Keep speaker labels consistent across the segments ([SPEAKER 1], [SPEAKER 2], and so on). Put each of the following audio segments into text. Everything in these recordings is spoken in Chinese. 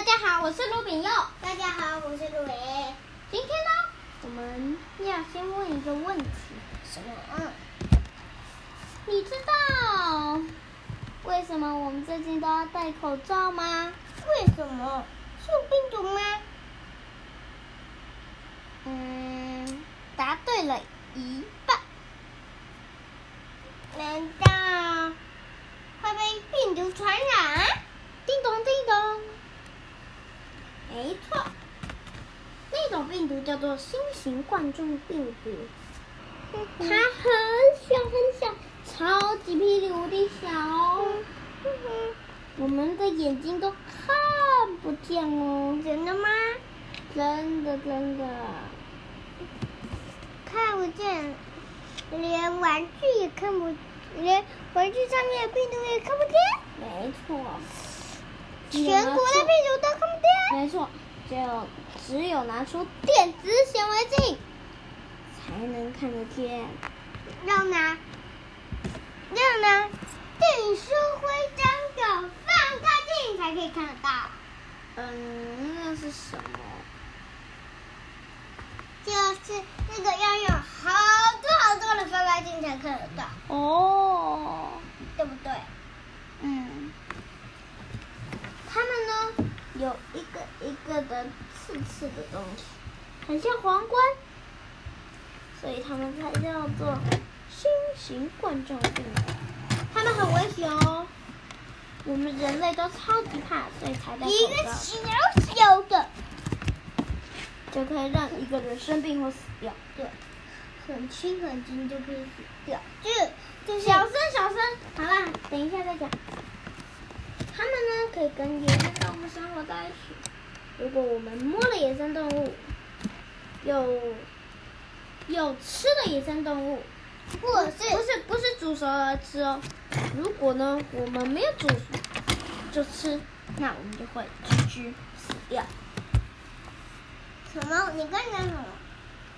[SPEAKER 1] 大家好，我是卢炳佑。
[SPEAKER 2] 大家好，我是卢伟。
[SPEAKER 1] 今天呢，我们要先问一个问题。
[SPEAKER 2] 什么？嗯。
[SPEAKER 1] 你知道为什么我们最近都要戴口罩吗？
[SPEAKER 2] 为什么？是有病毒吗？
[SPEAKER 1] 嗯，答对了一半。
[SPEAKER 2] 难道会被病毒传染？
[SPEAKER 1] 叮咚叮咚。没错，那种病毒叫做新型冠状病毒，它很小很小，超级霹雳无敌小，我们的眼睛都看不见哦。
[SPEAKER 2] 真的吗？
[SPEAKER 1] 真的真的，
[SPEAKER 2] 看不见，连玩具也看不，连玩具上面的病毒也看不见。
[SPEAKER 1] 没错。
[SPEAKER 2] 全国的病毒都看不见。
[SPEAKER 1] 没错，就只有拿出电子显微镜才能看得见。
[SPEAKER 2] 要拿，要拿订书徽章的放大镜才可以看得到。
[SPEAKER 1] 嗯，那是什么？
[SPEAKER 2] 就是那个要用好多好多的放大镜才看得到。
[SPEAKER 1] 哦，
[SPEAKER 2] 对不对？
[SPEAKER 1] 嗯。它们呢，有一个个的刺刺的东西，很像皇冠，所以它们才叫做新型冠状病毒。它们很危险哦，我们人类都超级怕，所以才带。
[SPEAKER 2] 一个小小的，
[SPEAKER 1] 就可以让一个人生病或死掉。
[SPEAKER 2] 对，很轻很轻就可以死掉。就
[SPEAKER 1] 就小声小声，好啦，等一下再讲。它们呢，可以跟野生动物生活在一起。如果我们摸了野生动物，有有吃的野生动物，
[SPEAKER 2] 或者是
[SPEAKER 1] 不是不是煮熟了吃哦？如果呢，我们没有煮熟就吃，那我们就会 GG 死掉。
[SPEAKER 2] 什么？你刚刚什么？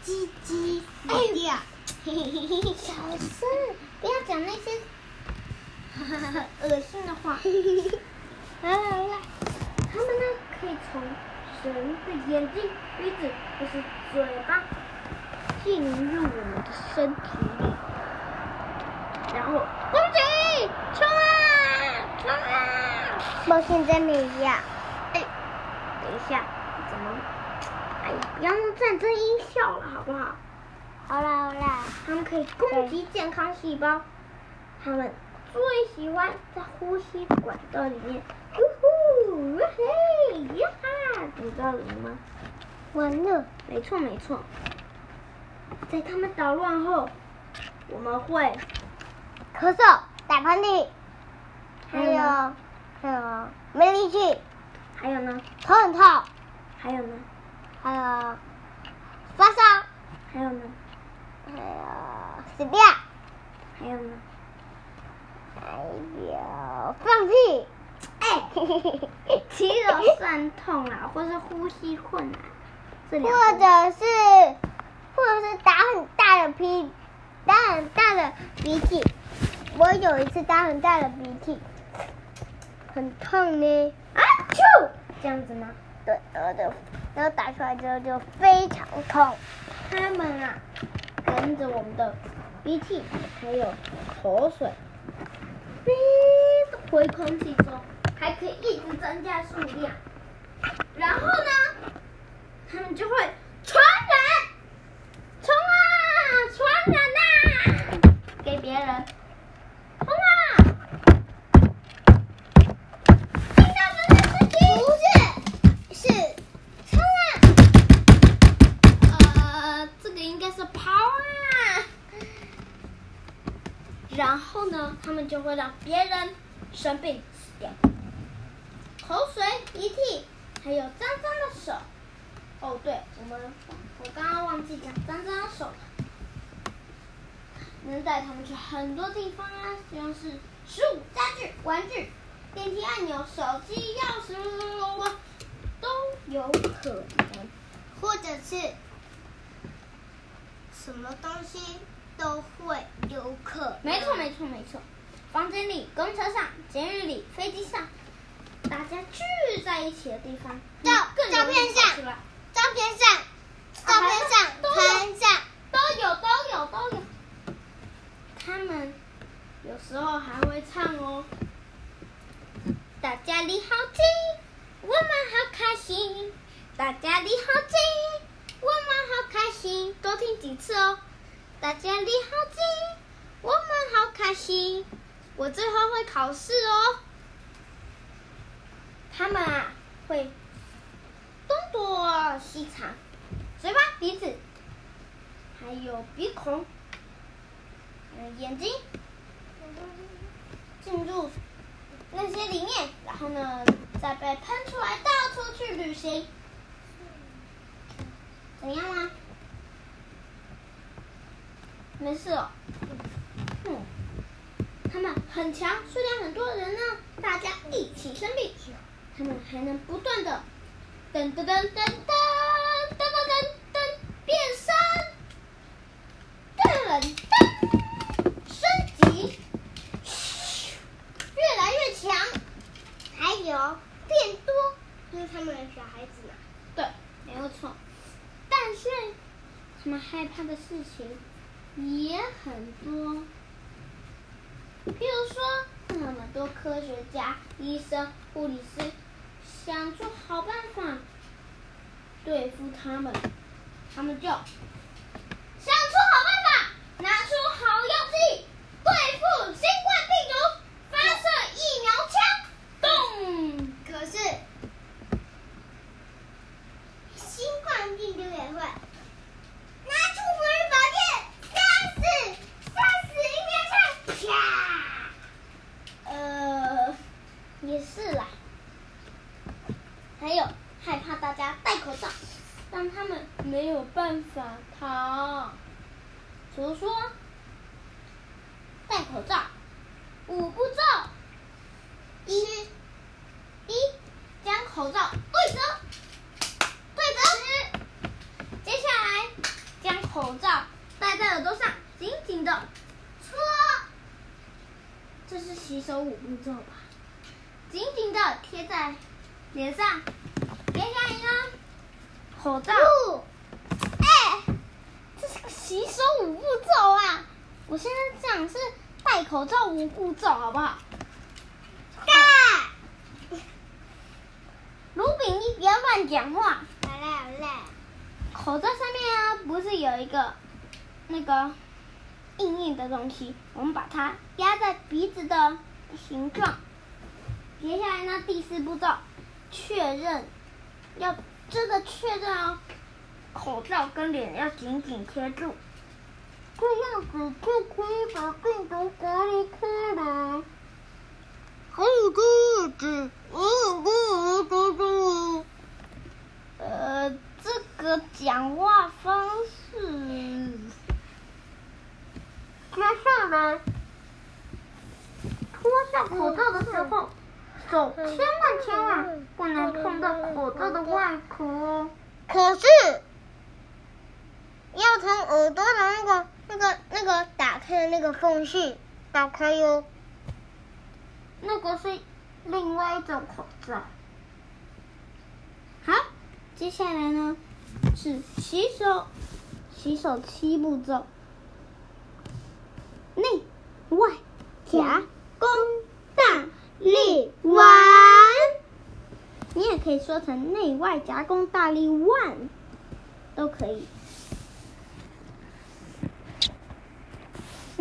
[SPEAKER 2] 鸡鸡死掉？嘿嘿嘿嘿，
[SPEAKER 1] 小声，不要讲那些 恶心的话。来来来，他们呢，可以从人的眼睛、鼻子或是嘴巴进入我们的身体里，然后攻击，冲啊，冲啊！
[SPEAKER 2] 我现在没呀。
[SPEAKER 1] 哎，等一下，怎么？哎，不要用战争音效了，好不好？
[SPEAKER 2] 好啦好啦，
[SPEAKER 1] 他们可以攻击健康细胞，他们最喜欢在呼吸管道里面。呜呼，嘿，呀哈哈！你知道了吗？
[SPEAKER 2] 完了，
[SPEAKER 1] 没错没错，在他们捣乱后，我们会
[SPEAKER 2] 咳嗽、打喷嚏，还有还有没力气，
[SPEAKER 1] 还有呢，
[SPEAKER 2] 头很痛，
[SPEAKER 1] 还有呢，
[SPEAKER 2] 还有发烧，
[SPEAKER 1] 还有呢，
[SPEAKER 2] 还有死掉，
[SPEAKER 1] 还有呢，
[SPEAKER 2] 还有放屁。
[SPEAKER 1] 哎，肌肉酸痛啊，或是呼吸困难，或
[SPEAKER 2] 者是，或者是打很大的屁，打很大的鼻涕。我有一次打很大的鼻涕，很痛呢。
[SPEAKER 1] 啊啾，这样子吗？
[SPEAKER 2] 对，然后就，然后打出来之后就非常痛。
[SPEAKER 1] 他们啊，跟着我们的鼻涕还有口水，飞回空气中。还可以一直增加数量，然后呢，他们就会传染，冲啊，传染呐，给别人，冲啊！听到这件事情？
[SPEAKER 2] 不是，是冲啊！
[SPEAKER 1] 呃，这个应该是跑啊。然后呢，他们就会让别人生病鼻涕，还有脏脏的手。哦，对，我们我刚刚忘记讲脏脏的手。能带他们去很多地方啊，像是食物、家具、玩具、电梯按钮、手机、钥匙，都有可能。
[SPEAKER 2] 或者是什么东西都会有可能。
[SPEAKER 1] 没错，没错，没错。房间里、公车上、监狱里、飞机上。在一起的地方。
[SPEAKER 2] 照照片上，照片上，照片上，盘上
[SPEAKER 1] 都有都有都有。他们有时候还会唱哦。大家你好近，我们好开心。大家你好近，我们好开心。多听几次哦。大家你好近，我们好开心。我最后会考试哦。他们啊会东躲西藏，嘴巴、鼻子，还有鼻孔，嗯，眼睛，进入。那些里面，然后呢，再被喷出来，到处去旅行，怎样啦？没事哦。嗯，他们很强，数量很多人呢，大家一起生病，他们还能不断的噔噔噔噔噔噔噔噔噔变身，噔噔。升级，越来越强还有变多，因为他们是小孩子嘛。对，没有错。但是他们害怕的事情也很多，譬如说，那么多科学家、医生、护理师想出好办法对付他们，他们就想出好办法，拿出好药剂对付新冠病毒，发射疫苗枪。咚！可是新冠病毒也会拿出魔力宝剑，杀死杀死一面墙，啪！呃，也是啦。还有害怕大家戴口罩，让他们没有办法逃。比如说戴口罩，五步骤。一，一将口罩对折，对折。接下来将口罩戴在耳朵上，紧紧的搓。这是洗手五步骤吧？紧紧的贴在脸上。接下来呢？口罩。洗手五步骤啊！我现在讲是戴口罩五步骤，好不好？卢炳，你不要乱讲话。好嘞，好嘞。口罩上面啊，不是有一个那个硬硬的东西？我们把它压在鼻子的形状。接下来呢，第四步骤，确认，要真的确认哦，口罩跟脸要紧紧贴住，这样子就可以把病毒隔离开来。还有个子，嗯嗯嗯嗯，呃，这个讲话方式，接下来脱下口罩的时候，手千万千万不能碰到口罩的外壳。可是，要从耳朵的那个、那个、那个打开的那个缝隙打开哟。那个是另外一种口罩。好，接下来呢是洗手，洗手七步骤：内、外、夹、弓、大、立、腕。你也可以说成内外夹弓大立腕，都可以。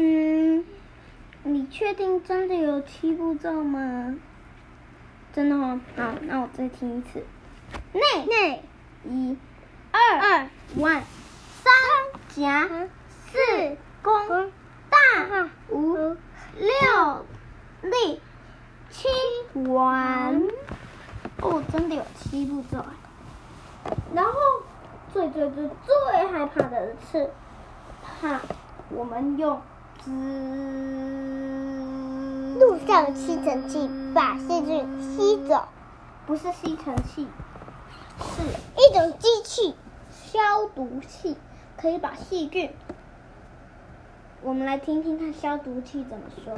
[SPEAKER 1] 嗯。你确定真的有七步骤吗？真的吗？好，那我再听一次。内。内。一。二。二。腕三。夹四。弓大。五。六。立七。完。哦，真的有七步骤。然后最最最最害怕的是，怕我们用。滋，路上吸尘器把细菌吸走，不是吸尘器，是一种机器，消毒器，可以把细菌。我们来听听看消毒器怎么说。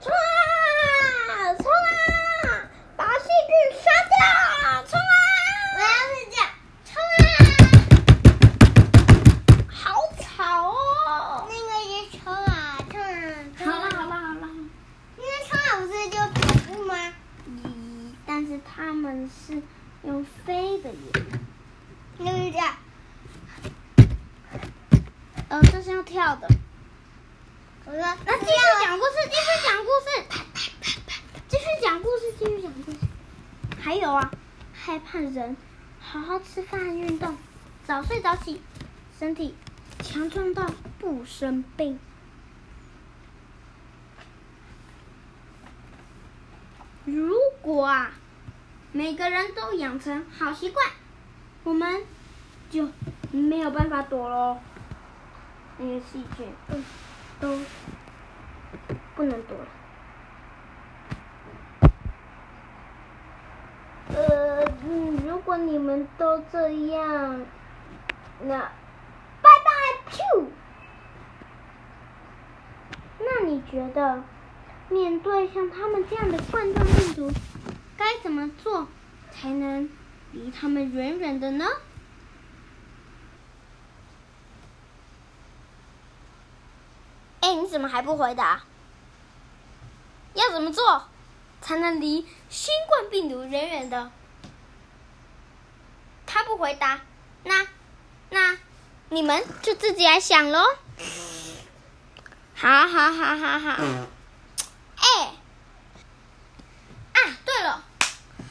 [SPEAKER 1] 冲啊！冲啊！实他们是用
[SPEAKER 2] 就是这样。
[SPEAKER 1] 呃，这是要跳的。
[SPEAKER 2] 我说，
[SPEAKER 1] 那继续讲故事，继续讲故事，继续讲故事，继续讲故事。还有啊，害怕人，好好吃饭、运动，早睡早起，身体强壮到不生病。如果啊，每个人都养成好习惯，我们就没有办法躲喽。那个细菌，嗯，都不能躲了。呃，如果你们都这样，那拜拜，啾。那你觉得？面对像他们这样的冠状病毒，该怎么做才能离他们远远的呢？哎，你怎么还不回答？要怎么做才能离新冠病毒远远的？他不回答，那那你们就自己来想喽。好好好好好。哎，啊，对了，嗯、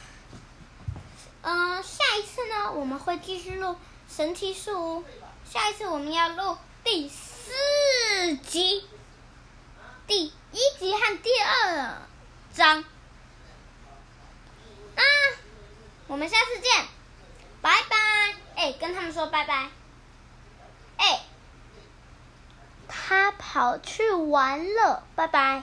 [SPEAKER 1] 呃，下一次呢，我们会继续录神奇树屋。下一次我们要录第四集，第一集和第二章。啊，我们下次见，拜拜！哎，跟他们说拜拜。哎，他跑去玩了，拜拜。